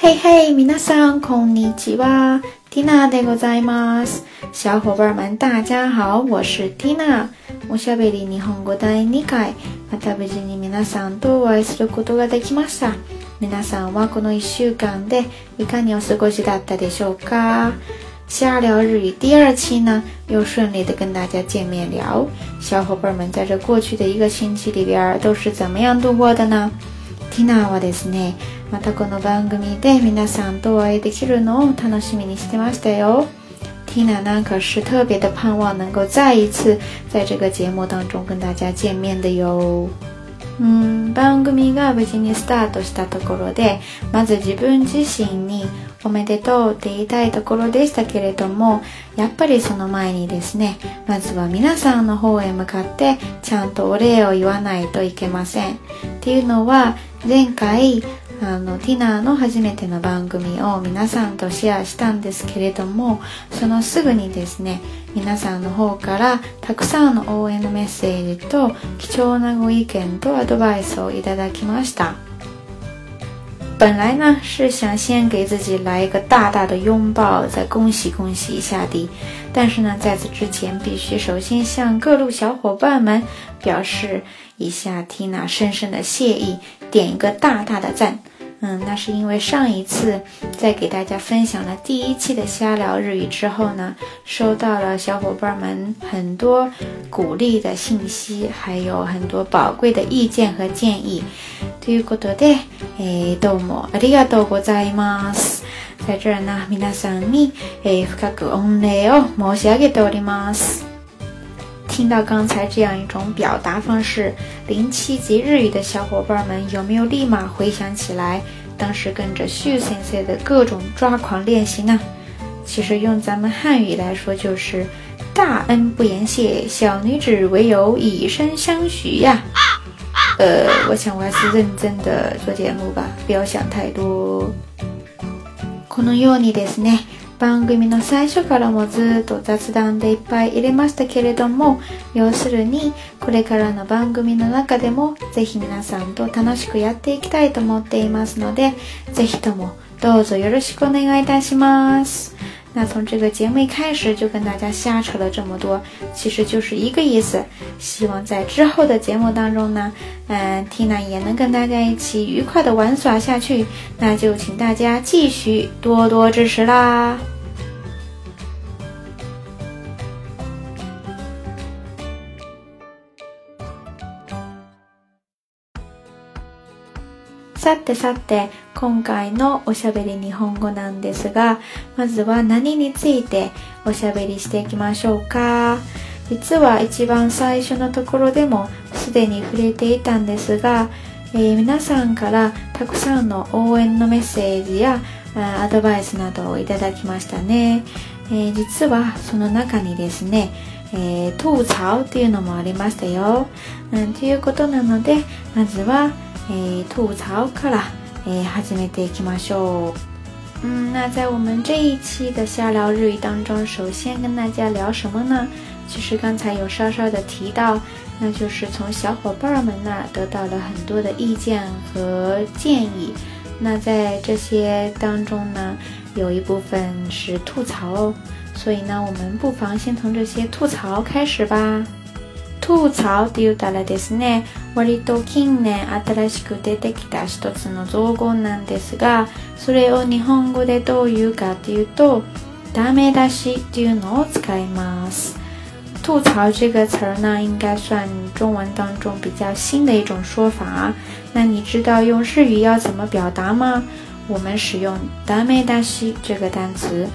嘿嘿，こんにちは吉哇，缇娜でございます。小伙伴们，大家好，我是缇娜。おしゃべり日本語第2回、また無事に皆さんとお会いすることができました。皆さんはこの1週間でいかにお過ごしだったでしょうか下聊日语第二期呢，又顺利的跟大家见面聊。小伙伴们在这过去的一个星期里边都是怎么样度过的呢？ティナーはですねまたこの番組で皆さんとお会いできるのを楽しみにしてましたよ。ティ缇なんか是特別的盼望能够再一次在这个节目当中跟大家见面的哟。番組が無事にスタートしたところでまず自分自身におめでとうって言いたいところでしたけれどもやっぱりその前にですねまずは皆さんの方へ向かってちゃんとお礼を言わないといけませんっていうのは前回あの、ティナーの初めての番組を皆さんとシェアしたんですけれども、そのすぐにですね、皆さんの方からたくさんの応援のメッセージと貴重なご意見とアドバイスをいただきました。本来呢是想先给自己来一个大大的拥抱，再恭喜恭喜一下的，但是呢，在此之前必须首先向各路小伙伴们表示一下 Tina 深深的谢意，点一个大大的赞。嗯，那是因为上一次在给大家分享了第一期的瞎聊日语之后呢，收到了小伙伴们很多鼓励的信息，还有很多宝贵的意见和建议。ということで、どうもありがとうございます。大切な皆さんに深く御礼を申し上げております。听到刚才这样一种表达方式，零七级日语的小伙伴们有没有立马回想起来当时跟着秀森森的各种抓狂练习呢？其实用咱们汉语来说就是“大恩不言谢，小女子唯有以身相许呀”。呃，我想我还是认真的做节目吧，不要想太多。このようにですね、番組の最初からもずっと雑談でいっぱい入れましたけれども要するにこれからの番組の中でもぜひ皆さんと楽しくやっていきたいと思っていますのでぜひともどうぞよろしくお願いいたします。那从这个节目一开始就跟大家瞎扯了这么多，其实就是一个意思。希望在之后的节目当中呢，嗯，缇娜也能跟大家一起愉快的玩耍下去。那就请大家继续多多支持啦！さてさて今回のおしゃべり日本語なんですがまずは何についておしゃべりしていきましょうか実は一番最初のところでもすでに触れていたんですが、えー、皆さんからたくさんの応援のメッセージやアドバイスなどをいただきましたね、えー、実はその中にですねえー、吐槽っていうのもありましたよ、うん、ということなのでまずは诶，吐槽课啦，诶，はじめてきましょう。嗯，那在我们这一期的瞎聊日语当中，首先跟大家聊什么呢？其实刚才有稍稍的提到，那就是从小伙伴们那得到了很多的意见和建议。那在这些当中呢，有一部分是吐槽哦。所以呢，我们不妨先从这些吐槽开始吧。吐槽って言ったらですね割と近年新しく出てきた一つの造語なんですがそれを日本語でどう言うかっていうとダメ出しっていうのを使います吐槽这个词儿呢，应该算中文当中比较新的一种说法、啊。那你知道用日语要怎么表达吗？我们使用“ダメ出し”这个单词，“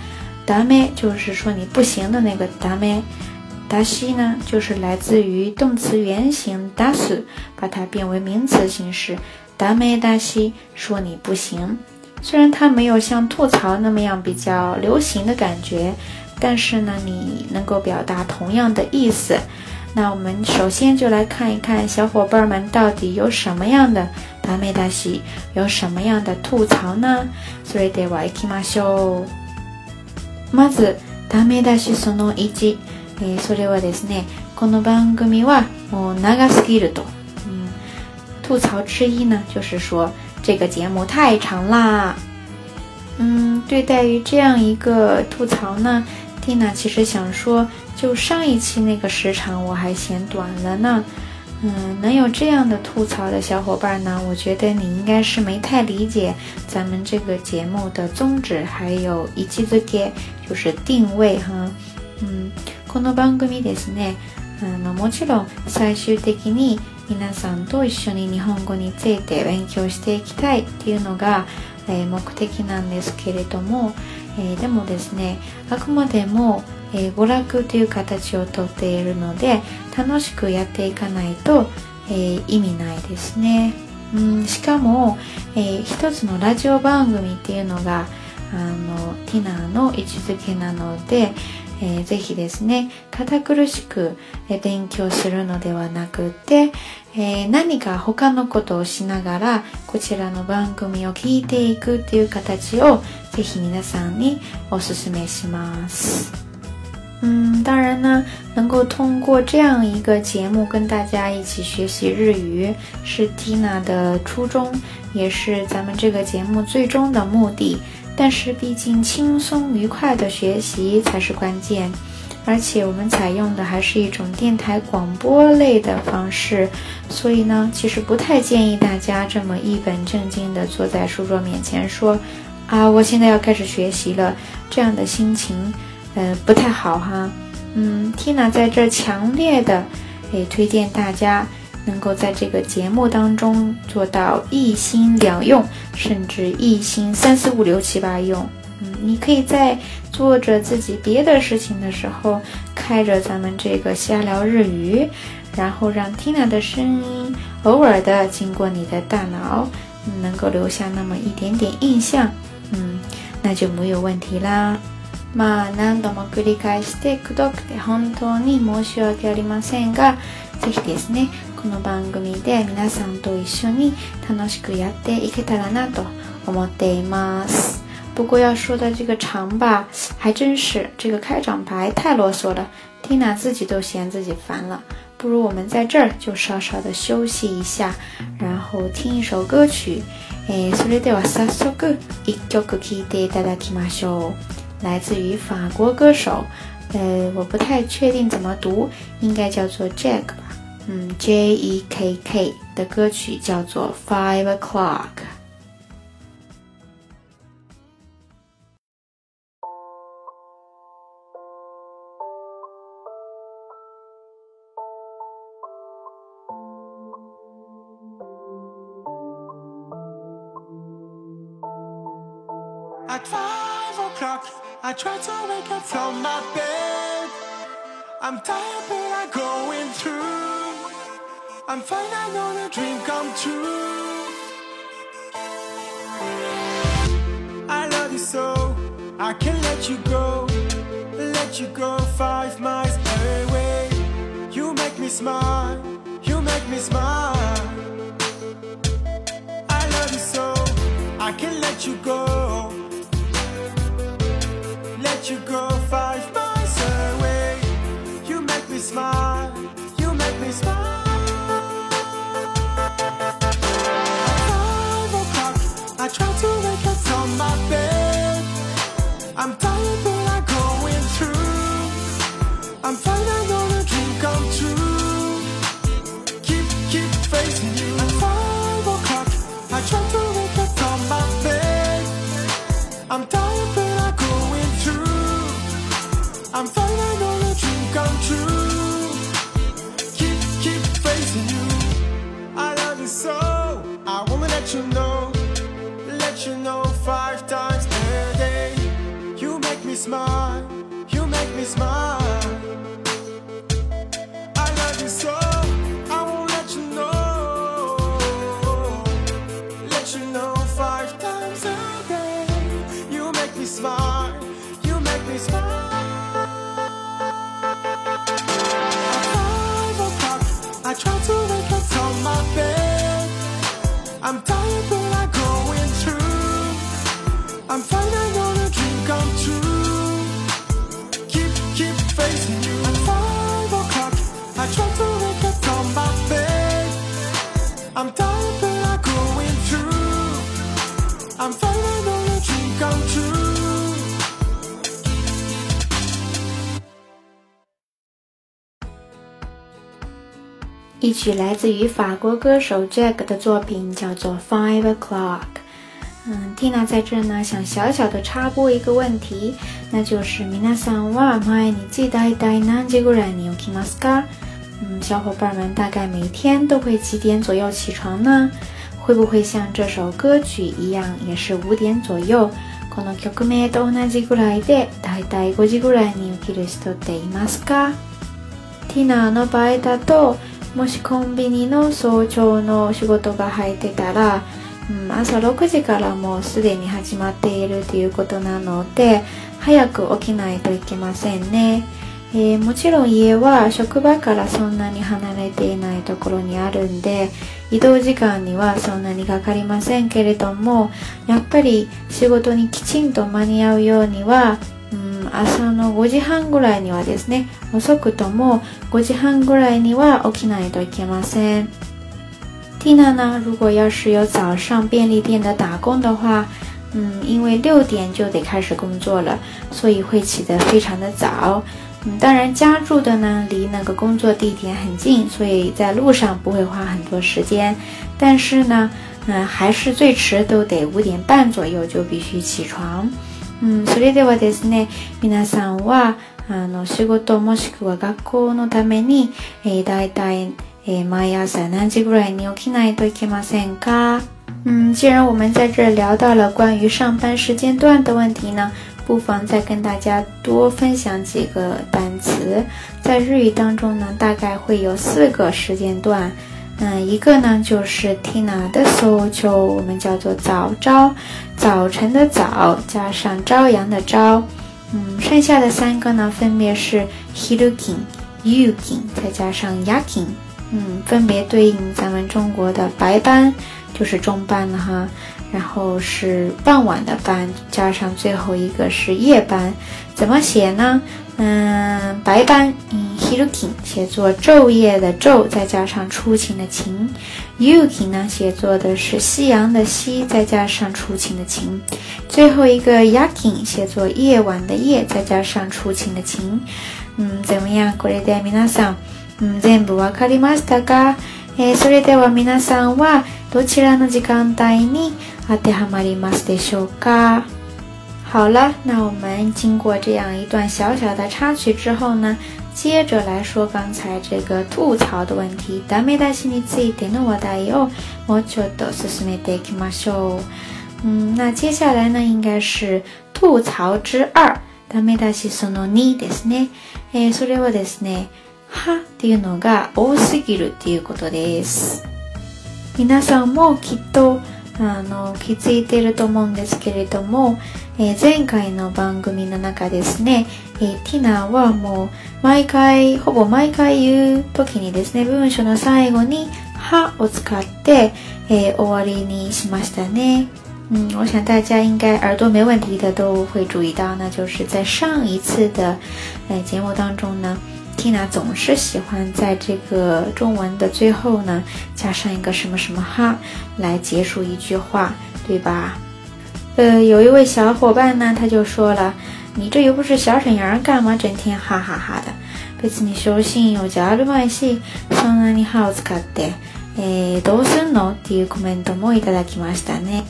ダメ”就是说你不行的那个“ダメ”。达西呢，就是来自于动词原型 “dasu”，把它变为名词形式“达メ达西”，说你不行。虽然它没有像吐槽那么样比较流行的感觉，但是呢，你能够表达同样的意思。那我们首先就来看一看小伙伴们到底有什么样的“达メ达西”，有什么样的吐槽呢？所以では行きましょう。まず、ダメ出西その一。诶，それはですね。この番組はもう長すぎると，嗯，吐槽之一呢，就是说这个节目太长啦。嗯，对待于这样一个吐槽呢，蒂娜其实想说，就上一期那个时长我还嫌短了呢。嗯，能有这样的吐槽的小伙伴呢，我觉得你应该是没太理解咱们这个节目的宗旨，还有一期的别就是定位哈，嗯。この番組ですねあのもちろん最終的に皆さんと一緒に日本語について勉強していきたいっていうのが、えー、目的なんですけれども、えー、でもですねあくまでも、えー、娯楽という形をとっているので楽しくやっていかないと、え意味ないですね。うん、しかも、え一つのラジオ番組っていうのがあのティナーの位置づけなのでえー、ぜひですね、堅苦しく勉強するのではなくて、えー、何か他のことをしながら、こちらの番組を聞いていくっていう形を、ぜひ皆さんにお勧めします。嗯，当然呢，能够通过这样一个节目跟大家一起学习日语，是 Tina 的初衷，也是咱们这个节目最终的目的。但是，毕竟轻松愉快的学习才是关键，而且我们采用的还是一种电台广播类的方式，所以呢，其实不太建议大家这么一本正经的坐在书桌面前说：“啊，我现在要开始学习了。”这样的心情，呃，不太好哈。嗯，Tina 在这强烈的也推荐大家。能够在这个节目当中做到一心两用，甚至一心三四五六七八用，嗯，你可以在做着自己别的事情的时候，开着咱们这个瞎聊日语，然后让 Tina 的声音偶尔的经过你的大脑，能够留下那么一点点印象，嗯，那就没有问题啦。まあ何度も繰り返して、口動で本当に申し訳ありませんが、ぜひですね。不过要说的这个长吧，还真是这个开场白太啰嗦了，Tina 自己都嫌自己烦了。不如我们在这儿就稍稍的休息一下，然后听一首歌曲。哎，来自于法国歌手，呃，我不太确定怎么读，应该叫做 Jag 吧。嗯，J E K K 的歌曲叫做《Five O'clock》。At five o'clock, I try to wake up from my bed. I'm tired, but I'm going through. I'm fine. I know the dream come true. I love you so, I can't let you go. Let you go five miles away. You make me smile, you make me smile. I love you so, I can't let you go. 曲来自于法国歌手 Jack 的作品叫做《Five O'clock》。嗯，Tina 在这呢，想小小的插播一个问题，那就是皆さんは毎日大体何時ぐらいに起きますか？嗯，小伙伴们大概每天都会几点左右起床呢？会不会像这首歌曲一样，也是五点左右？この曲名と同じぐらいで大体五時ぐらいに起きる人っていますか？Tina の場合だと。もしコンビニの早朝の仕事が入ってたら、うん、朝6時からもうすでに始まっているということなので早く起きないといけませんね、えー、もちろん家は職場からそんなに離れていないところにあるんで移動時間にはそんなにかかりませんけれどもやっぱり仕事にきちんと間に合うようには朝の五時半ぐらいにはですね、遅くとも五時半ぐらいには起きないといけません。t i n 呢，如果要是有早上便利店的打工的话，嗯，因为六点就得开始工作了，所以会起得非常的早。嗯，当然家住的呢离那个工作地点很近，所以在路上不会花很多时间。但是呢，嗯，还是最迟都得五点半左右就必须起床。うん、それではですね皆さんはあの仕事もしくは学校のために、えー、大体、えー、毎朝何時ぐらいに起きないといけませんか嗯，既然我们在这聊到了关于上班时间段的问题呢，不妨再跟大家多分享几个单词。在日语当中呢，大概会有四个时间段。嗯，一个呢就是 Tina 的 so 就我们叫做早朝，早晨的早加上朝阳的朝，嗯，剩下的三个呢分别是 Hiruki、n Yuki 再加上 Yakin，嗯，分别对应咱们中国的白班，就是中班了哈，然后是傍晚的班，加上最后一个是夜班，怎么写呢？嗯，白班嗯 n hiruki 写作昼夜的昼，再加上出勤的勤；yuki 呢写作的是夕阳的夕，再加上出勤的勤；最后一个 yakin 写作夜晚的夜，再加上出勤的勤。嗯，じゃあこれで皆さん、全部わかりましたか？それではみなさんはどちらの時間帯に当てはまりますでしょうか？好了，那我们经过这样一段小小的插曲之后呢，接着来说刚才这个吐槽的问题。ダメ出しについての話題をもうちょっと進めていきましょう。嗯，那接下来呢，应该是吐槽之二。ダメ出しその2ですね。えそれはですね、はっていうのが多すぎるっていうことです。皆さんもきっとあの気づいていると思うんですけれども。前回の番組の中ですね。ティナはもう毎回ほぼ毎回言う時にですね、文章の最後には、を使って終わりにしましたね。嗯，我想大家应该耳朵没问题的都会注意到，那就是在上一次的哎节目当中呢，ティナ总是喜欢在这个中文的最后呢加上一个什么什么ハ来结束一句话，对吧？呃，有一位小伙伴呢，他就说了：“你这又不是小沈阳，干嘛整天哈哈哈的？每次你休息，我加班去，そんなにハードだってえどうするの？”っていうコメントもいただきましたね。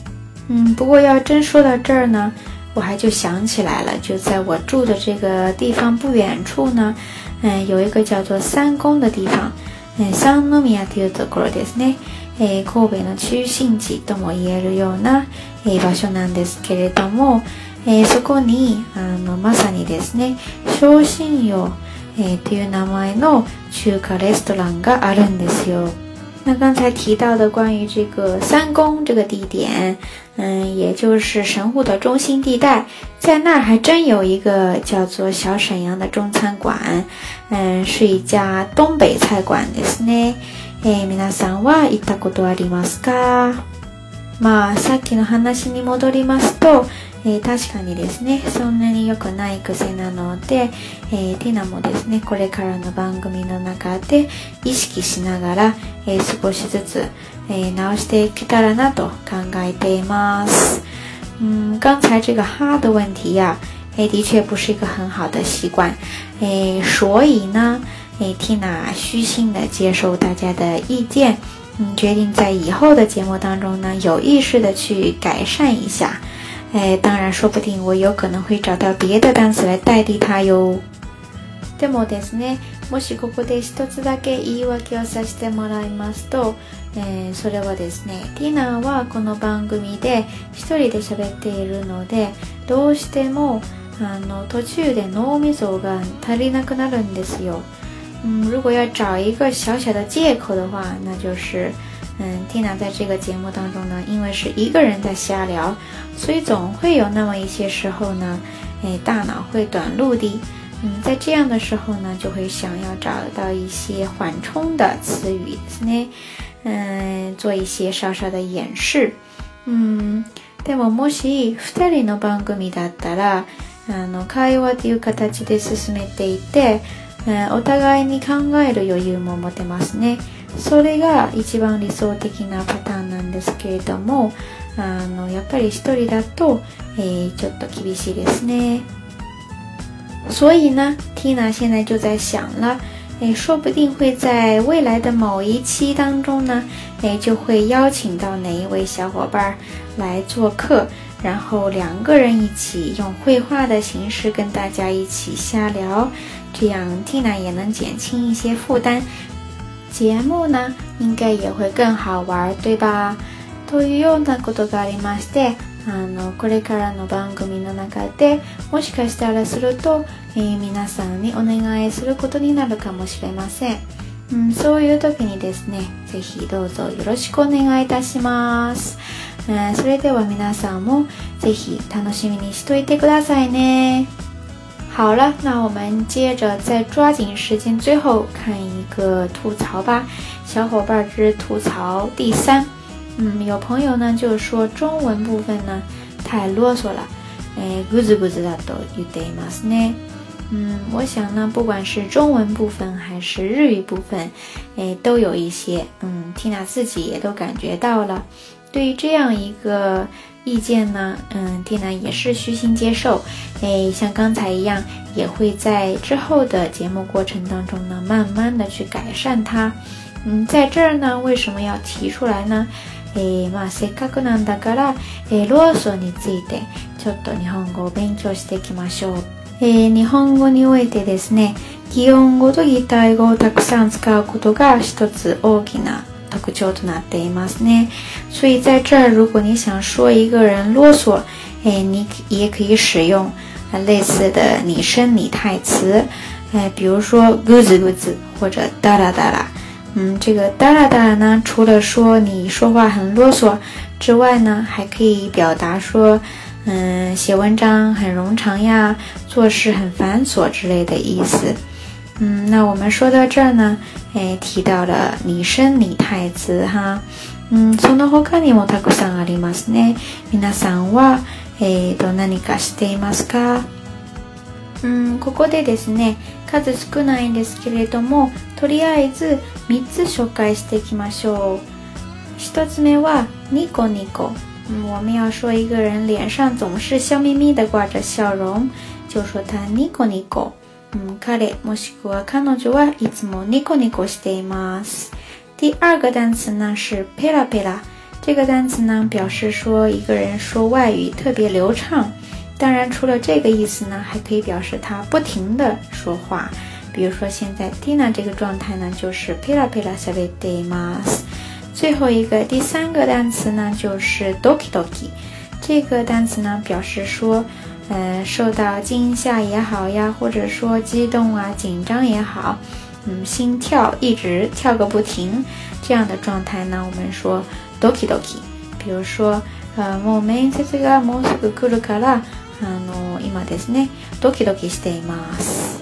嗯，不过要真说到这儿呢，我还就想起来了，就在我住的这个地方不远处呢，嗯，有一个叫做三宫的地方，うん、三宮っていうところですね。えー、神戸の中心地とも言えるような、えー、場所なんですけれども、えー、そこにあのまさにですね昇進用、えという名前の中華レストランがあるんですよ。那刚才提到的关于这个三宫这个地点，嗯，也就是神户的中心地带，在那儿还真有一个叫做小沈阳的中餐馆，嗯，是一家东北菜馆ですね。えー、皆さんは行ったことありますかまあさっきの話に戻りますと、えー、確かにですねそんなに良くない癖なので、えー、ティナもですねこれからの番組の中で意識しながら、えー、少しずつ、え直していけたらなと考えています。嗯，刚才这个哈的问题呀、啊，哎，的确不是一个很好的习惯，哎，所以呢。诶，Tina 虚心的接受大家的意见，嗯，决定在以后的节目当中呢，有意识的去改善一下。诶，当然，说不定我有可能会找到别的单词来代替它哟。でもですね、もしここで一つだけ言い訳をさせてもらいますと、えー、それはですね、ティナはこの番組で一人で喋っているので、どうしてもあの途中で脳みそが足りなくなるんですよ。嗯，如果要找一个小小的借口的话，那就是，嗯，蒂娜在这个节目当中呢，因为是一个人在瞎聊，所以总会有那么一些时候呢，哎，大脑会短路的。嗯，在这样的时候呢，就会想要找到一些缓冲的词语呢，嗯，做一些稍稍的掩饰。嗯，でももし二人の番組だったら、あの会話という形で進めていて。所以呢，Tina 现在就在想了，说不定会在未来的某一期当中呢，就会邀请到哪一位小伙伴来做客，然后两个人一起用绘画的形式跟大家一起瞎聊。这样 Tina 也能减轻一些负担，节目呢应该也会更好玩，对吧？というようなことがありまして、あのこれからの番組の中でもしかしたらすると、えー、皆さんにお願いすることになるかもしれません、うん、そういう時にですね是非どうぞよろしくお願いいたします、えそれでは皆さんも是非楽しみにしといてくださいね好了，那我们接着再抓紧时间，最后看一个吐槽吧，小伙伴儿之吐槽第三，嗯，有朋友呢就说中文部分呢太啰嗦了，哎，不知不知道都有的嘛是呢，嗯，我想呢，不管是中文部分还是日语部分，哎，都有一些，嗯，Tina 自己也都感觉到了，对于这样一个。意见呢，嗯，蒂娜也是虚心接受，哎，像刚才一样，也会在之后的节目过程当中呢，慢慢的去改善它。嗯，在这儿呢，为什么要提出来呢？えー、まあ、せっかくなんだから、えー、ローソンについてちょっと日本語を勉強していきましょう。えー、日本語においてですね、擬音語と擬態語をたくさん使うことが一つ大きな格叫的います呢？所以在这儿，如果你想说一个人啰嗦，哎，你也可以使用啊类似的拟声拟态词，哎，比如说“咕 o 咕 d 或者“哒啦哒啦”。嗯，这个“哒啦哒啦”呢，除了说你说话很啰嗦之外呢，还可以表达说，嗯，写文章很冗长呀，做事很繁琐之类的意思。嗯，那我们说到这儿呢，え提到了拟声拟态词哈。嗯，その他にもたくさんありますね。皆さんは、えっと、何かしていますかうんここでですね数少ないんですけれどもとりあえず3つ紹介していきましょう1つ目はニコニコ、我们要说一个人脸上总是笑眯眯的挂着笑容就说他ニコニコ嗯，彼，或她，她总是咯咯咯咯。第二个单词呢是 pera pera，这个单词呢表示说一个人说外语特别流畅。当然，除了这个意思呢，还可以表示他不停的说话。比如说现在 Dina 这个状态呢就是 pera pera sabe mas。最后一个，第三个单词呢就是 doki doki，这个单词呢表示说。嗯，受到惊吓也好呀，或者说激动啊、紧张也好，嗯，心跳一直跳个不停，这样的状态呢，我们说 doki doki。比如说，呃，もう面接がもうすぐ来るから、あの今ですね、ドキドキしています。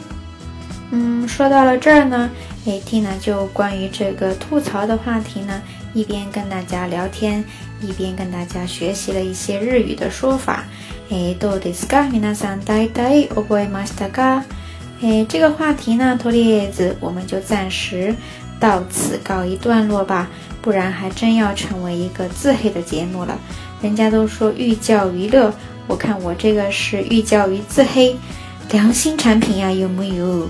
嗯，说到了这儿呢，，Tina 就关于这个吐槽的话题呢，一边跟大家聊天，一边跟大家学习了一些日语的说法。诶，どうですか？皆さん大体覚えましたか？诶，这个话题呢，とりあえず我们就暂时到此告一段落吧，不然还真要成为一个自黑的节目了。人家都说寓教于乐，我看我这个是寓教于自黑，良心产品呀，有木有？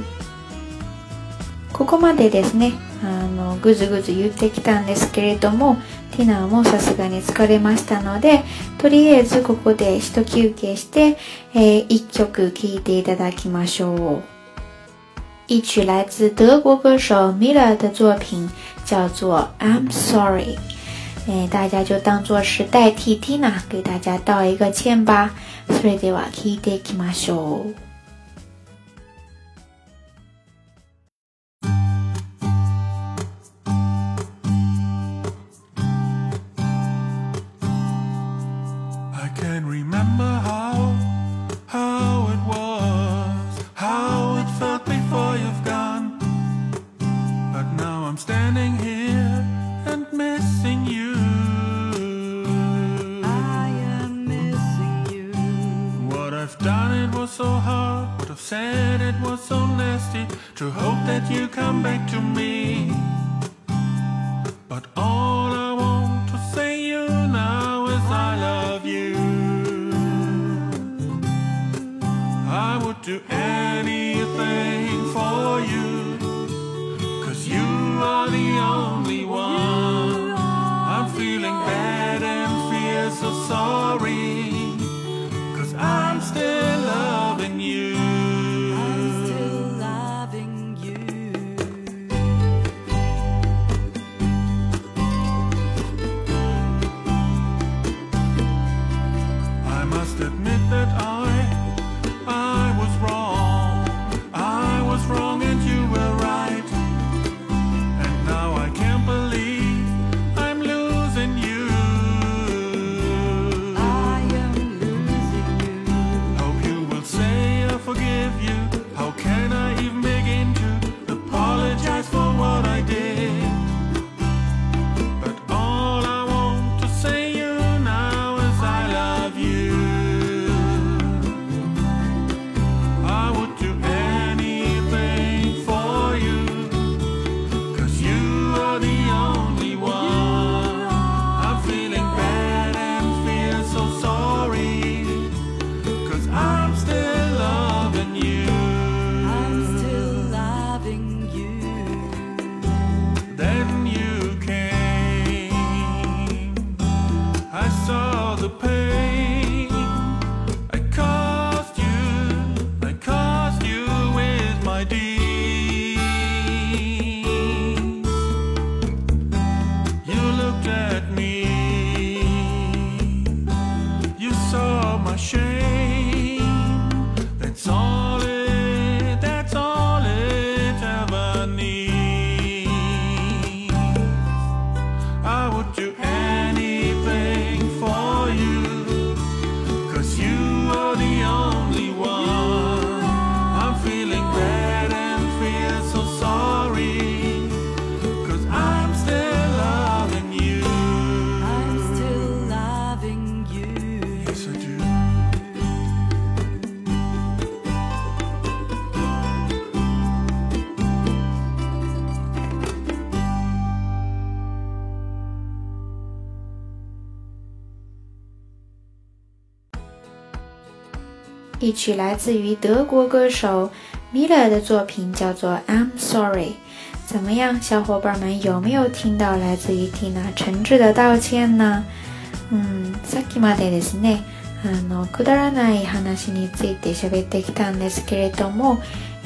ここまでですね。あの、ぐずぐず言ってきたんですけれども。ティナもさすがに疲れましたので、とりあえずここで一休憩して、えー、一曲聴いていただきましょう。一曲来自德国歌手 Miller 的作品，叫做《I'm Sorry》。哎，大家就当作是代替 Tina 给大家道一个歉吧。それでは聞いていきましょう。曲来自于德国歌手 Miller 的作品，叫做《I'm Sorry》。怎么样，小伙伴们有没有听到来自于ティナ诚挚的道歉呢？嗯、さっきまでですね、あのくだらない話について喋ってきたんですけれども、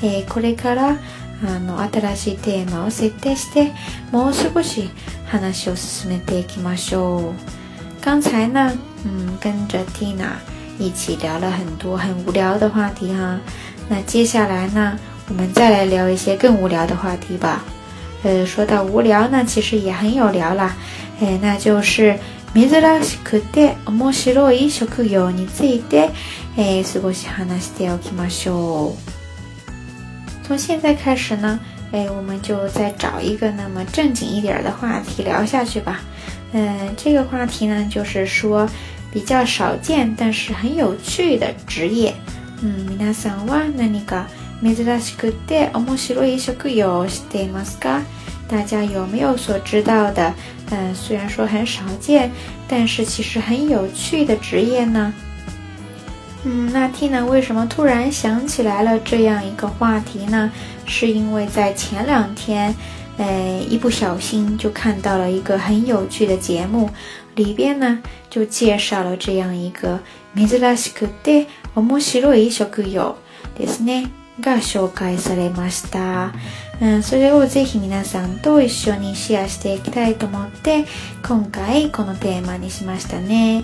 えー、これからあの新しいテーマを設定してもう少し話を進めていきましょう。刚才呢，嗯，跟着 Tina。一起聊了很多很无聊的话题哈，那接下来呢，我们再来聊一些更无聊的话题吧。呃，说到无聊呢，其实也很有聊啦，哎，那就是めしくて面白い職業について、え、過し話のスタイましょう。从现在开始呢，哎，我们就再找一个那么正经一点的话题聊下去吧。嗯，这个话题呢，就是说。比较少见，但是很有趣的职业。嗯，さんは何か珍しくて面白い職業してますか？大家有没有所知道的？嗯，虽然说很少见，但是其实很有趣的职业呢。嗯，那 T 男为什么突然想起来了这样一个话题呢？是因为在前两天，诶，一不小心就看到了一个很有趣的节目。里边呢就介绍了这样一个珍しくて面白い職業ですね。が紹介されました。うん、それをぜひ皆さんと一緒にシェアしていきたいと思って、今回このテーマにしましたね。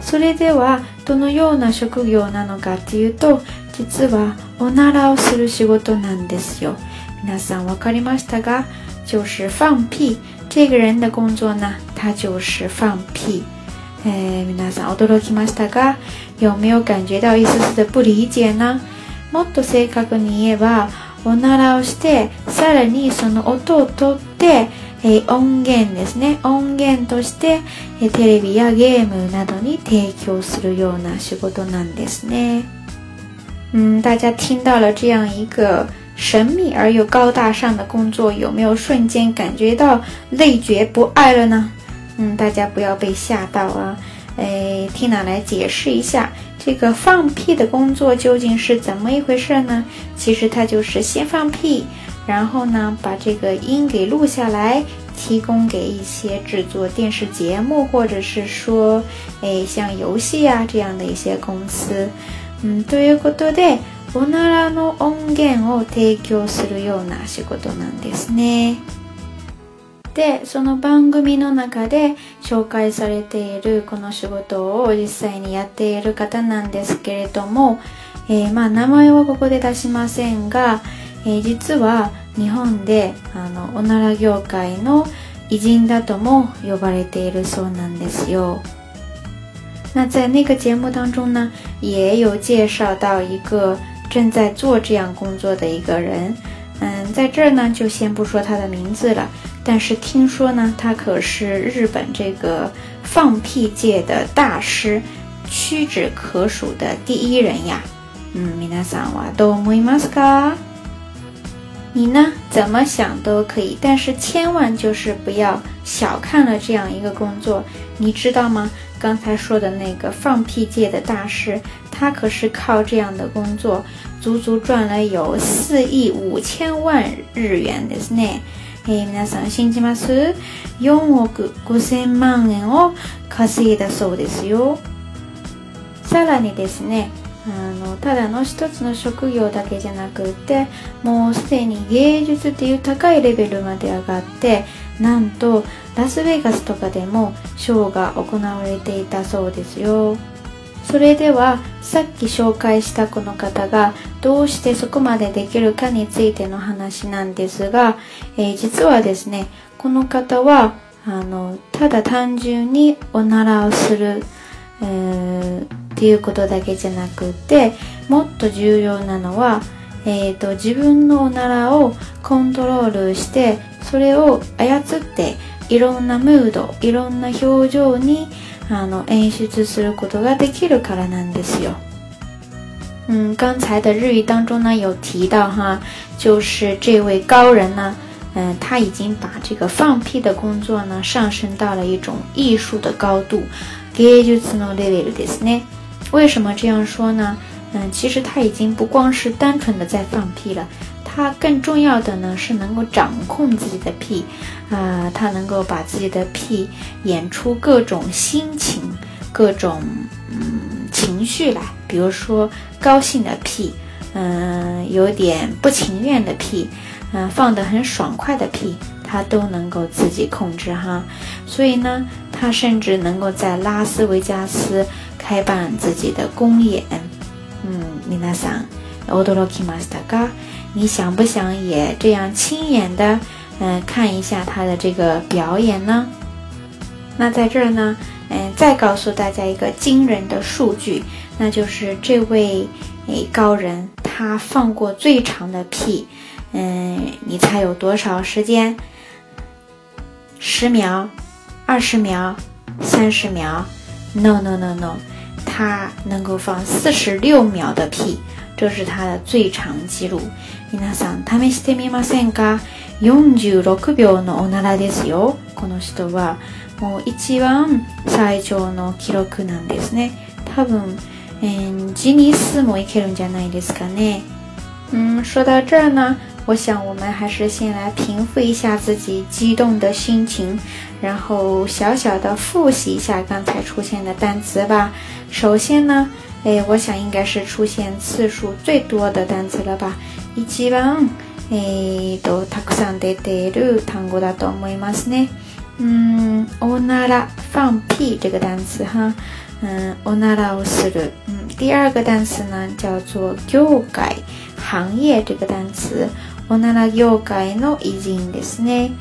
それでは、どのような職業なのかっていうと、実はおならをする仕事なんですよ。皆さんわかりましたが、就是放屁。这个人的工作呢，他就是放屁。皆さん驚きましたが、有没有感觉到一丝丝的不理解呢？もっと正確に言えば、おならをして、さらにその音をとって、えー、音源ですね。音源として、えー、テレビやゲームなどに提供するような仕事なんですね。嗯，大家听到了这样一个。神秘而又高大上的工作，有没有瞬间感觉到累觉不爱了呢？嗯，大家不要被吓到啊！哎，听娜来解释一下，这个放屁的工作究竟是怎么一回事呢？其实它就是先放屁，然后呢把这个音给录下来，提供给一些制作电视节目或者是说，哎，像游戏呀这样的一些公司。嗯，对对对对。おならの音源を提供するような仕事なんですね。でその番組の中で紹介されているこの仕事を実際にやっている方なんですけれども、えー、まあ名前はここで出しませんが、えー、実は日本であのおなら業界の偉人だとも呼ばれているそうなんですよ。那在那个节目当中呢，也有介绍到一个正在做这样工作的一个人，嗯，在这儿呢，就先不说他的名字了。但是听说呢，他可是日本这个放屁界的大师，屈指可数的第一人呀。嗯，みさん、ワドムイマ你呢，怎么想都可以，但是千万就是不要小看了这样一个工作。你知道吗？刚才说的那个放屁界的大师，他可是靠这样的工作，足足赚了有四亿五千万日元，的すね。诶，皆さん、信じます？四億五千万円を稼いだそうですよ。さらにですね、あのただの一つの職業だけじゃなくて、もうすでに芸術っていう高いレベルまで上がって、なんと。ラスベガスとかでもショーが行われていたそうですよそれではさっき紹介したこの方がどうしてそこまでできるかについての話なんですが、えー、実はですねこの方はあのただ単純におならをする、えー、っていうことだけじゃなくてもっと重要なのは、えーと、自分のおならをコントロールしてそれを操っていろんなムード、いろんな表情にあの演出することができるからなんですよ。刚才的日语当中呢有提到哈，就是这位高人呢，嗯，他已经把这个放屁的工作呢上升到了一种艺术的高度。为什么这样说呢？嗯，其实他已经不光是单纯的在放屁了，他更重要的呢是能够掌控自己的屁。啊，他能够把自己的屁演出各种心情，各种嗯情绪来，比如说高兴的屁，嗯，有点不情愿的屁，嗯，放得很爽快的屁，他都能够自己控制哈。所以呢，他甚至能够在拉斯维加斯开办自己的公演。嗯，米娜桑，奥多罗基马斯塔哥，你想不想也这样亲眼的？嗯，看一下他的这个表演呢。那在这儿呢，嗯，再告诉大家一个惊人的数据，那就是这位高人他放过最长的屁。嗯，你猜有多少时间？十秒、二十秒、三十秒？No No No No，他能够放四十六秒的屁，这是他的最长记录。皆さん試してみませんか46秒のおならですよこの人はもう一番最長の記録なんですね多分、えー、吉尼もいけるんじゃないですかね嗯，说到这儿呢，我想我们还是先来平复一下自己激动的心情，然后小小的复习一下刚才出现的单词吧。首先呢，哎，我想应该是出现次数最多的单词了吧？イキバン，哎，ドタクサンでデルタングダドウイマね。嗯，オナラ放屁这个单词哈。嗯，オナラをする。嗯，第二个单词呢叫做業界行业这个单词。オナラ業界の一人ですね。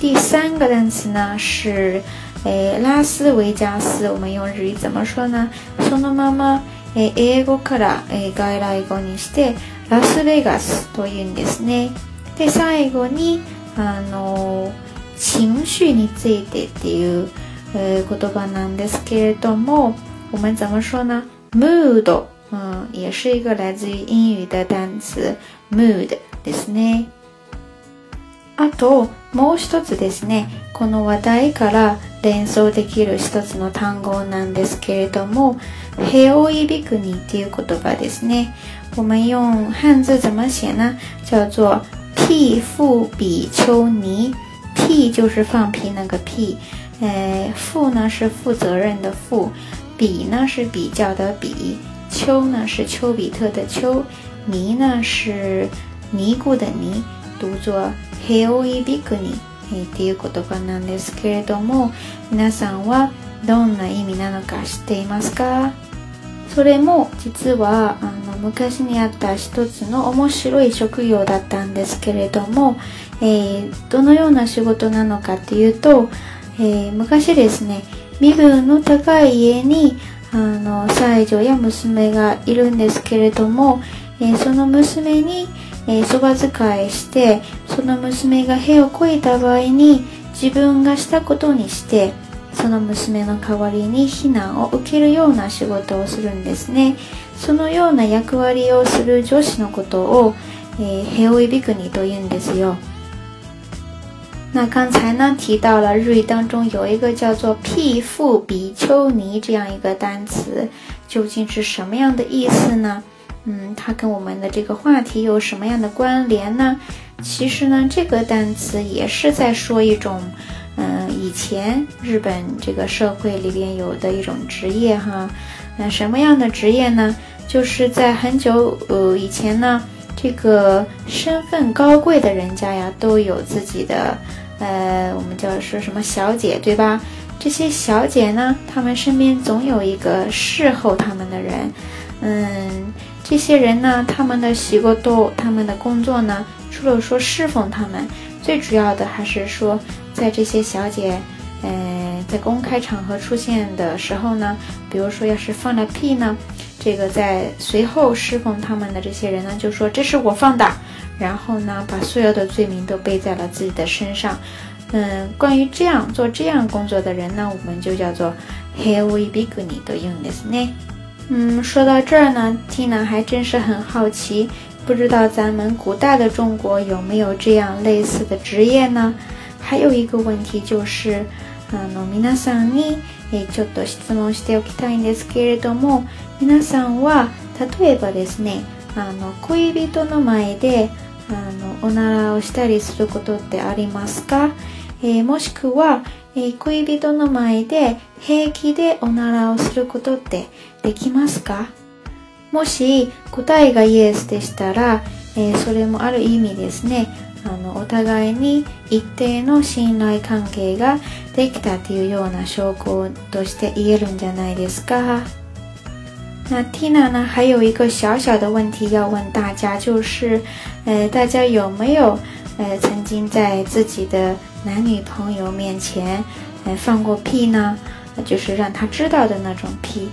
第三个单词呢是哎拉斯维加斯，我们用日语怎么说呢？そのまま。え英語から、え外来語にしてラスベガスというんですね。で最後にあの情緒についてっていう、えー、言葉なんですけれども、我们怎么说呢？mood，嗯，也是一个来自于英语的单词 mood ですね。あともう一つですねこの話題から連想できる一つの単語なんですけれども「ヘオイビクニ」っていう言葉ですね我们用汉字怎么写呢叫做「屁腹比丘尼」屁就是放屁那个屁，呃，负呢是负责任的负，比呢是比较的比，丘呢是丘比特的丘，尼呢是尼姑的尼，读作ヘオイビクニ、えっていう言葉なんですけれども皆さんはどんな意味なのか知っていますかそれも実はあの昔にあった一つの面白い職業だったんですけれども、えー、どのような仕事なのかっていうと、えー、昔ですね身分の高い家にあの妻女や娘がいるんですけれども、えー、その娘に、えー、そば使いしてその娘が屁をこいた場合に自分がしたことにしてその娘の代わりに避難を受けるような仕事をするんですねそのような役割をする女子のことを、えー、いびくに」と言うんですよ那刚才呢提到了日语当中有一个叫做“屁妇比丘尼”这样一个单词，究竟是什么样的意思呢？嗯，它跟我们的这个话题有什么样的关联呢？其实呢，这个单词也是在说一种，嗯，以前日本这个社会里边有的一种职业哈。那什么样的职业呢？就是在很久呃以前呢，这个身份高贵的人家呀，都有自己的，呃，我们叫说什么小姐对吧？这些小姐呢，她们身边总有一个侍候她们的人，嗯。这些人呢，他们的习惯都，他们的工作呢，除了说侍奉他们，最主要的还是说，在这些小姐，嗯，在公开场合出现的时候呢，比如说要是放了屁呢，这个在随后侍奉他们的这些人呢，就说这是我放的，然后呢，把所有的罪名都背在了自己的身上。嗯，关于这样做这样工作的人呢，我们就叫做 h e l w e b i g i n i 的用ですね。嗯，说到这儿呢，Tina 还真是很好奇，不知道咱们古代的中国有没有这样类似的职业呢？还有一个问题就是、あの皆さんにえちょっと質問しておきたいんですけれども、皆さんは例えばですね、あの恋人の前であのおならをしたりすることってありますか？えー、もしくは、えー、恋人の前で平気でおならをすることってできますかもし答えがイエスでしたら、えー、それもある意味ですねあのお互いに一定の信頼関係ができたっていうような証拠として言えるんじゃないですか。那 Tina 呢，还有一个小小的问题要问大家，就是，呃，大家有没有，呃，曾经在自己的男女朋友面前，呃，放过屁呢？就是让他知道的那种屁。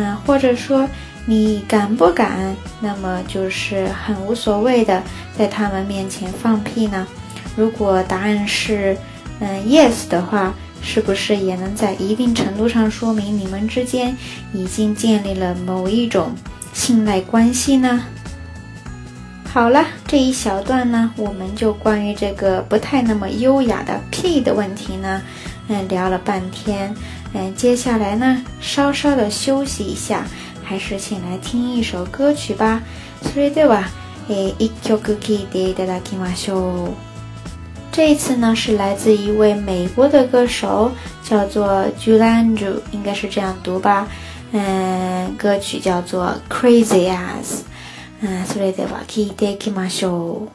嗯，或者说你敢不敢？那么就是很无所谓的，在他们面前放屁呢？如果答案是嗯 yes 的话，是不是也能在一定程度上说明你们之间已经建立了某一种信赖关系呢？好了，这一小段呢，我们就关于这个不太那么优雅的屁的问题呢，嗯，聊了半天。嗯，接下来呢，稍稍的休息一下，还是请来听一首歌曲吧。所以的话，哎，一曲歌曲得得来听嘛秀。这一次呢，是来自一位美国的歌手，叫做 j u l a n d w 应该是这样读吧。嗯，歌曲叫做 Crazy As。嗯，所以的话，可以得听嘛秀。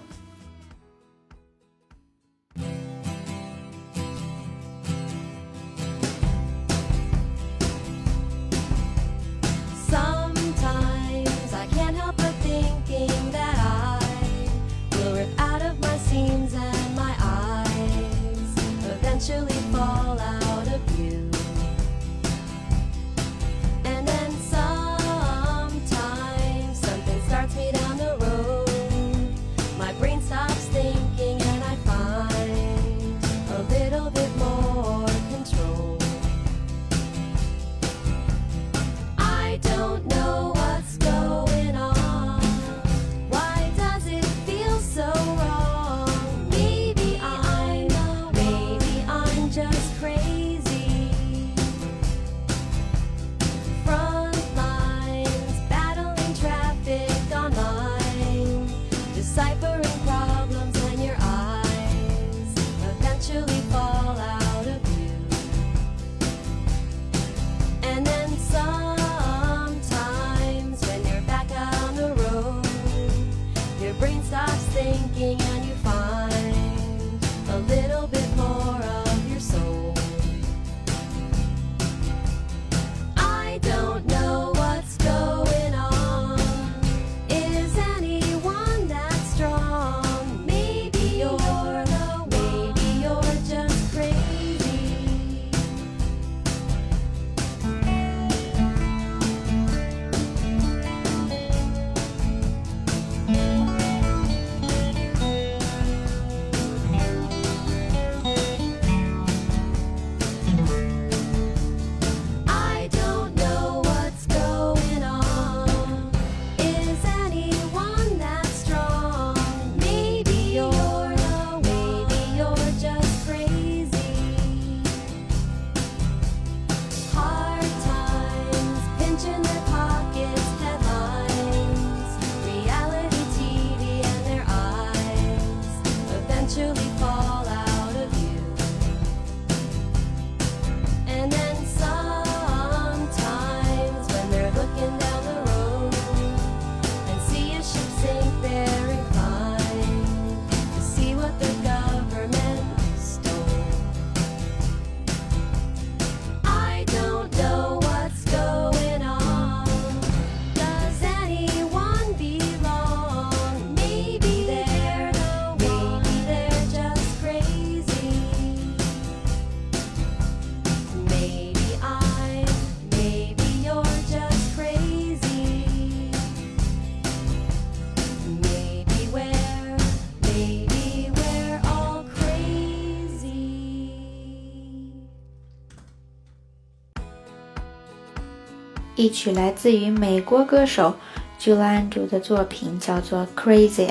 一曲来自于美国歌手 j u l a n d r e w 的作品，叫做《Crazy Eyes》。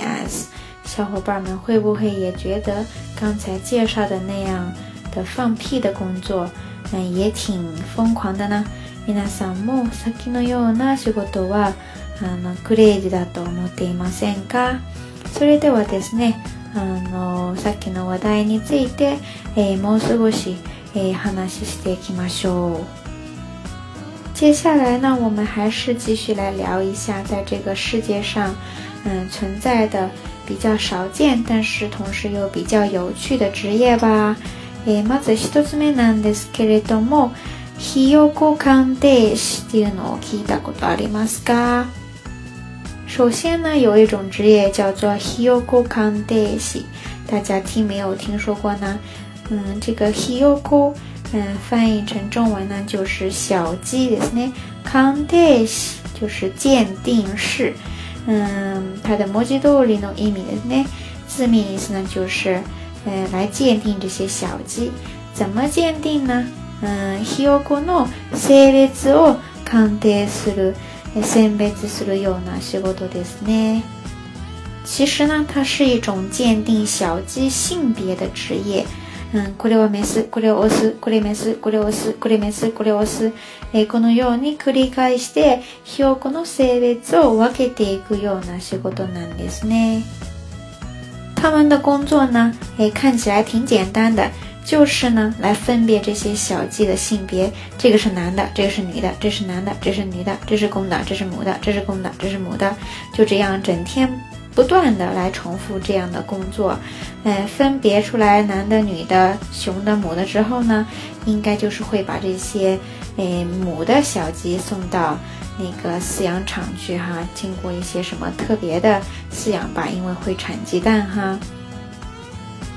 小伙伴们会不会也觉得刚才介绍的那样的放屁的工作，嗯，也挺疯狂的呢？皆さんも先のような仕事はあのクレイジーだと思っていませんか？それではですね、あのさっきの話題について、えー、もう少し、えー、話していきましょう。接下来呢，我们还是继续来聊一下在这个世界上，嗯，存在的比较少见，但是同时又比较有趣的职业吧。えまず一つ目なんですけれども、ヒオコカンテシというのを聞いたことがありますか？首先呢，有一种职业叫做ヒオコカンテシ，大家听没有听说过呢？嗯，这个ヒオコ。嗯，翻译成中文呢，就是小鸡，对不对？鉴定师，就是鉴定师。嗯，它的摩羯座里弄一名的呢，字面意思呢就是，嗯，来鉴定这些小鸡。怎么鉴定呢？嗯，ヒヨコの性別を鑑定する、え、選別するような仕事ですね。其实呢，它是一种鉴定小鸡性别的职业。うん、これはメス、これを押す、これメス、これを押す、これメス、これを押す、えー、このように繰り返して、ひよこの性別を分けていくような仕事なんですね。他们的工作呢，诶、看起来挺简单的，就是呢，来分辨这些小鸡的性别。这个是男的，这个是女的，这是男的，这是女的，这是公的，这是母的，这是公的，这是母的，就这样整天不断的来重复这样的工作，嗯，分别出来男的、女的、雄的、母的之后呢，应该就是会把这些，诶，母的小鸡送到那个饲养场去哈，经过一些什么特别的饲养吧，因为会产鸡蛋哈。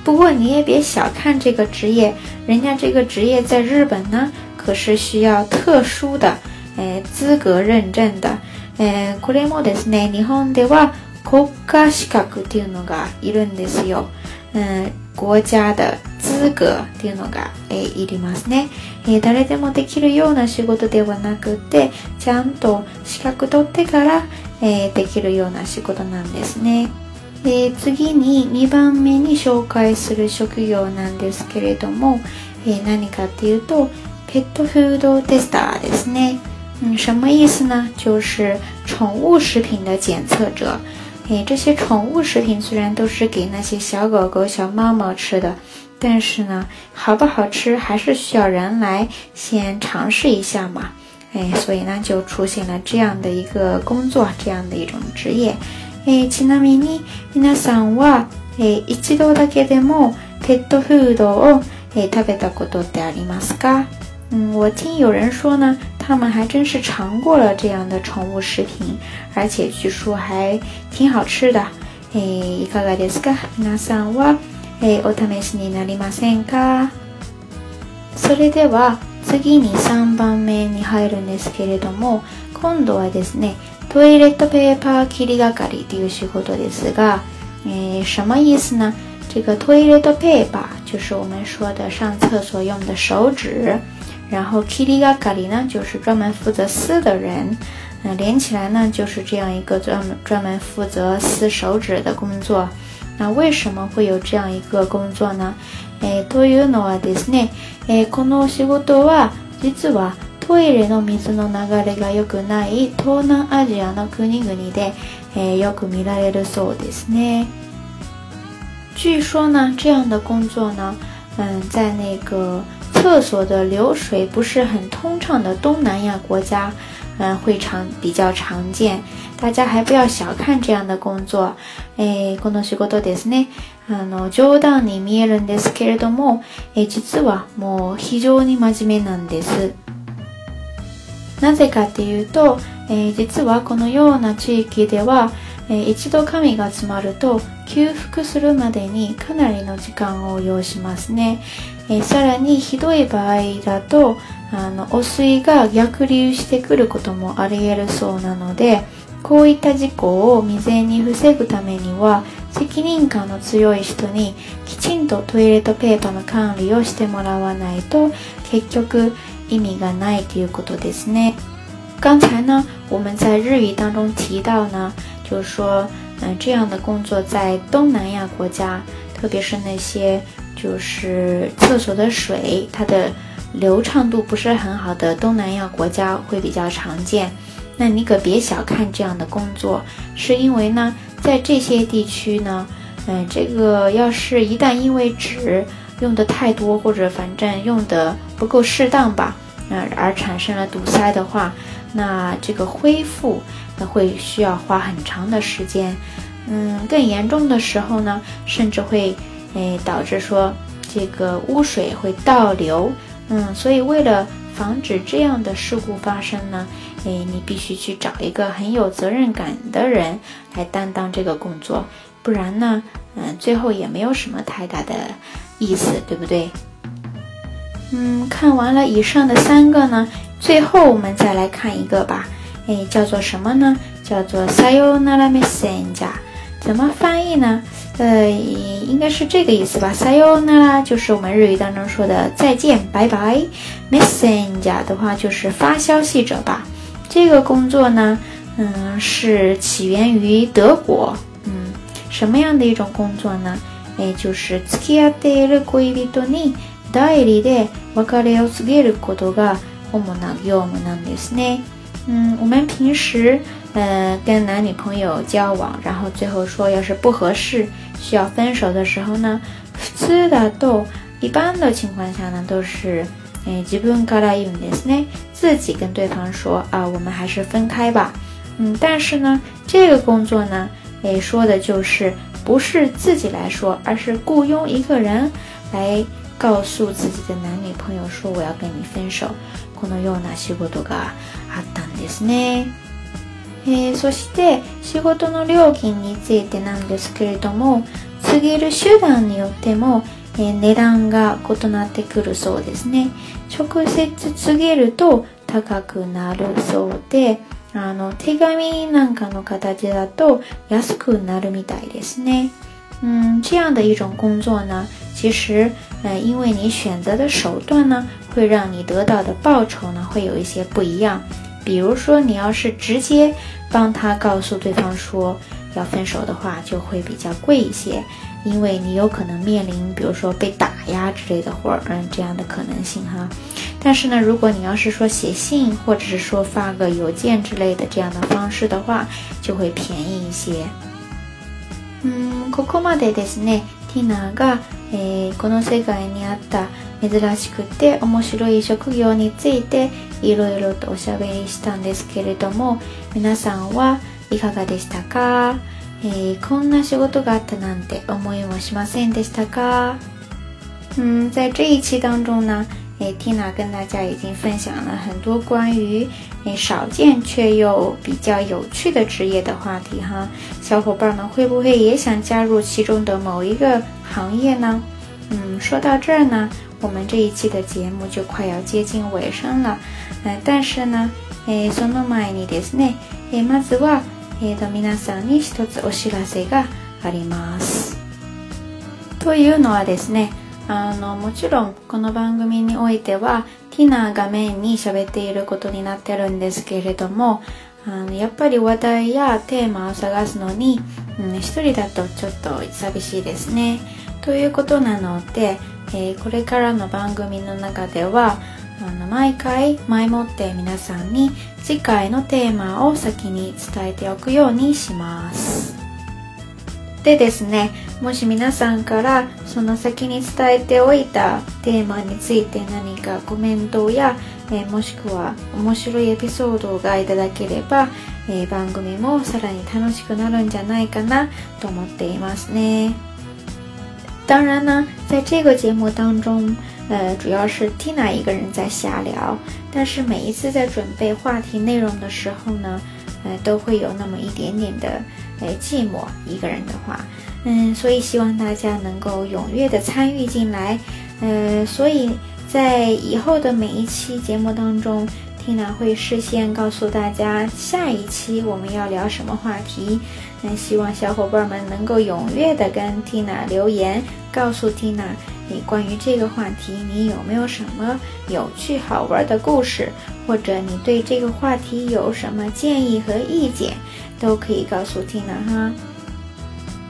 不过你也别小看这个职业，人家这个职业在日本呢，可是需要特殊的，诶，资格认证的，嗯，これもですね、日本では。国家資格っていうのがいるんですよ。うん、国家的資格っていうのが、えー、いりますね、えー、誰でもできるような仕事ではなくて、ちゃんと資格取ってから、えー、できるような仕事なんですね。で次に2番目に紹介する職業なんですけれども、え何かっていうと、ペットフードテスターですね。嗯，什么意思呢？就是宠物食品的检测者。哎，这些宠物食品虽然都是给那些小狗狗、小猫猫吃的，但是呢，好不好吃还是需要人来先尝试一下嘛。哎，所以呢，就出现了这样的一个工作，这样的一种职业。哎，ちなみに皆さんは、哎、一度だけでもペットフードを、哎、食べたことってありますか？嗯，我听有人说呢，他们还真是尝过了这样的宠物食品，而且据说还挺好吃的。哎，いかがですか？みさんは、え、お試しになりませんか？それでは次に三番目に入るんですけれども、今度はですね、トイレットペーパー切りがかりっていう仕事ですが、え、什么意思呢？这个トイレットペーパー就是我们说的上厕所用的手纸。然后 Kiri ga Kari 呢，就是专门负责撕的人，嗯，连起来呢，就是这样一个专专门负责撕手指的工作。那为什么会有这样一个工作呢？诶，というのはですね。诶、この仕事は実はトイレの水の流れが良くない東南アジアの国々で、え、よく見られるそうですね。据说呢，这样的工作呢，嗯，在那个。厕所的流水不是很通畅的东南亚国家，嗯，会常比较常见。大家还不要小看这样的工作。えー、この仕事ですね。あの、冗談に見えるんですけれども、えー、実はもう非常に真面目なんです。なぜかっていうと、えー、実はこのような地域では、えー、一度神が詰まると、休復するまでにかなりの時間を要しますね。えー、さらにひどい場合だとあの汚水が逆流してくることもありえるそうなのでこういった事故を未然に防ぐためには責任感の強い人にきちんとトイレットペーパーの管理をしてもらわないと結局意味がないということですね。刚才呢，我们在日语当中提到呢，就是说，嗯、呃，这样的工作在东南亚国家，特别是那些就是厕所的水，它的流畅度不是很好的，东南亚国家会比较常见。那你可别小看这样的工作，是因为呢，在这些地区呢，嗯，这个要是一旦因为纸用的太多，或者反正用的不够适当吧，那而产生了堵塞的话，那这个恢复那会需要花很长的时间。嗯，更严重的时候呢，甚至会。哎，导致说这个污水会倒流，嗯，所以为了防止这样的事故发生呢，哎，你必须去找一个很有责任感的人来担当这个工作，不然呢，嗯，最后也没有什么太大的意思，对不对？嗯，看完了以上的三个呢，最后我们再来看一个吧，哎，叫做什么呢？叫做 “Sayonara me senja”，怎么翻译呢？呃，应该是这个意思吧。Sayonara 就是我们日语当中说的再见，拜拜。Messenger 的话就是发消息者吧。这个工作呢，嗯，是起源于德国。嗯，什么样的一种工作呢？就是付き合っている恋人に代理で別れを告げることが主な業務なんですね。嗯，我们平时。呃，跟男女朋友交往，然后最后说要是不合适需要分手的时候呢，呲的，都一般的情况下呢都是，诶，自分から言うですね，自己跟对方说啊，我们还是分开吧。嗯，但是呢，这个工作呢，诶，说的就是不是自己来说，而是雇佣一个人来告诉自己的男女朋友说我要跟你分手。このような仕事があったんですね。えー、そして仕事の料金についてなんですけれども告げる手段によっても、えー、値段が異なってくるそうですね直接告げると高くなるそうであの手紙なんかの形だと安くなるみたいですね。嗯，这样的一种工作呢，其实，呃，因为你选择的手段呢，会让你得到的报酬呢，会有一些不一样。比如说，你要是直接帮他告诉对方说要分手的话，就会比较贵一些，因为你有可能面临，比如说被打呀之类的，或者嗯这样的可能性哈。但是呢，如果你要是说写信，或者是说发个邮件之类的这样的方式的话，就会便宜一些。嗯，ここまでですね。天なんか、え、この世界にあった。珍しくて面白い職業についていろいろとおしゃべりしたんですけれども皆さんはいかがでしたか、えー、こんな仕事があったなんて思いもしませんでしたかん在这一期当中呢，诶，Tina 跟大家已经分享了很多关于诶少见却又比较有趣的职业的话题哈。小伙伴们会不会也想加入其中的某一个行业呢？嗯，说到这儿呢，我们这一期的节目就快要接近尾声了。呃、但是呢、えー、その前にですね、えー、まずは、えーと、皆さんに一つお知らせがあります。というのはですね、あのもちろんこの番組においてはティナがメインに喋っていることになってるんですけれどもあのやっぱり話題やテーマを探すのに、うん、一人だとちょっと寂しいですねということなのでえー、これからの番組の中ではあの毎回前もって皆さんに次回のテーマを先に伝えておくようにします。でですねもし皆さんからその先に伝えておいたテーマについて何かコメントや、えー、もしくは面白いエピソードがいただければ、えー、番組もさらに楽しくなるんじゃないかなと思っていますね。当然呢，在这个节目当中，呃，主要是 Tina 一个人在瞎聊，但是每一次在准备话题内容的时候呢，呃，都会有那么一点点的，呃，寂寞一个人的话，嗯，所以希望大家能够踊跃的参与进来，呃，所以在以后的每一期节目当中。Tina 会事先告诉大家下一期我们要聊什么话题，那希望小伙伴们能够踊跃的跟 Tina 留言，告诉 Tina 你关于这个话题你有没有什么有趣好玩的故事，或者你对这个话题有什么建议和意见，都可以告诉 Tina 哈。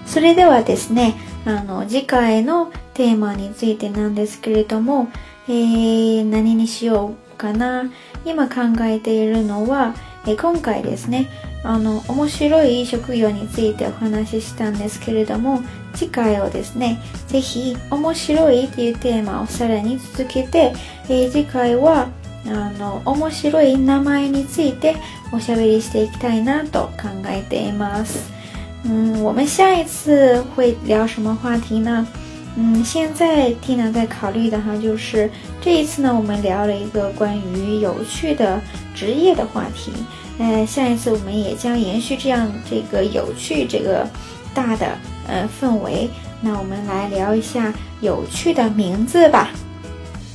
それではですね、あの次回のテーマについてなんですけれども、え、何にしよう。かな今考えているのは、え今回ですねあの面白い職業についてお話ししたんですけれども次回をですね是非「面白い」っていうテーマをさらに続けて、え次回はあの面白い名前についておしゃべりしていきたいなと考えています。嗯，我们下一次会聊什么话题呢？嗯，现在蒂娜在考虑的哈，就是这一次呢，我们聊了一个关于有趣的职业的话题。呃、下一次我们也将延续这样这个有趣这个大的呃氛围，那我们来聊一下有趣的名字吧。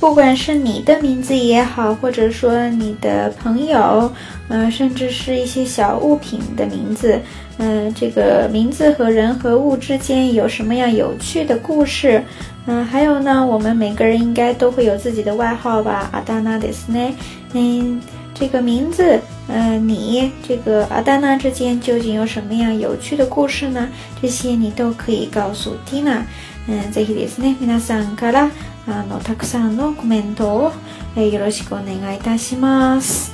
不管是你的名字也好，或者说你的朋友，嗯，甚至是一些小物品的名字，嗯，这个名字和人和物之间有什么样有趣的故事？嗯，还有呢，我们每个人应该都会有自己的外号吧？阿达纳的斯内，嗯，这个名字，嗯，你这个阿达娜之间究竟有什么样有趣的故事呢？这些你都可以告诉蒂娜。嗯，ぜひですね、皆さんから。あのたくさんのコメントを、えよろしくお願いいたします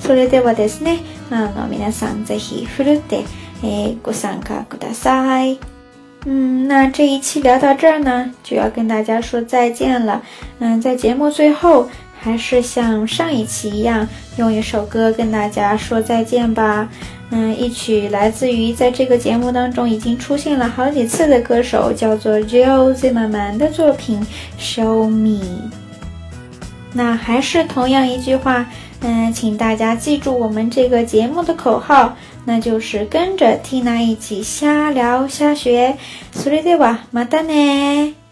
それではですねあの皆さんぜひふるって、えご参加ください嗯，那这一期聊到这儿呢，就要跟大家说再见了。嗯，在节目最后，还是像上一期一样，用一首歌跟大家说再见吧。嗯，一曲来自于在这个节目当中已经出现了好几次的歌手，叫做 j o e z i m m a n 的作品《Show Me》。那还是同样一句话，嗯，请大家记住我们这个节目的口号，那就是跟着 Tina 一起瞎聊瞎学。それでは、またね。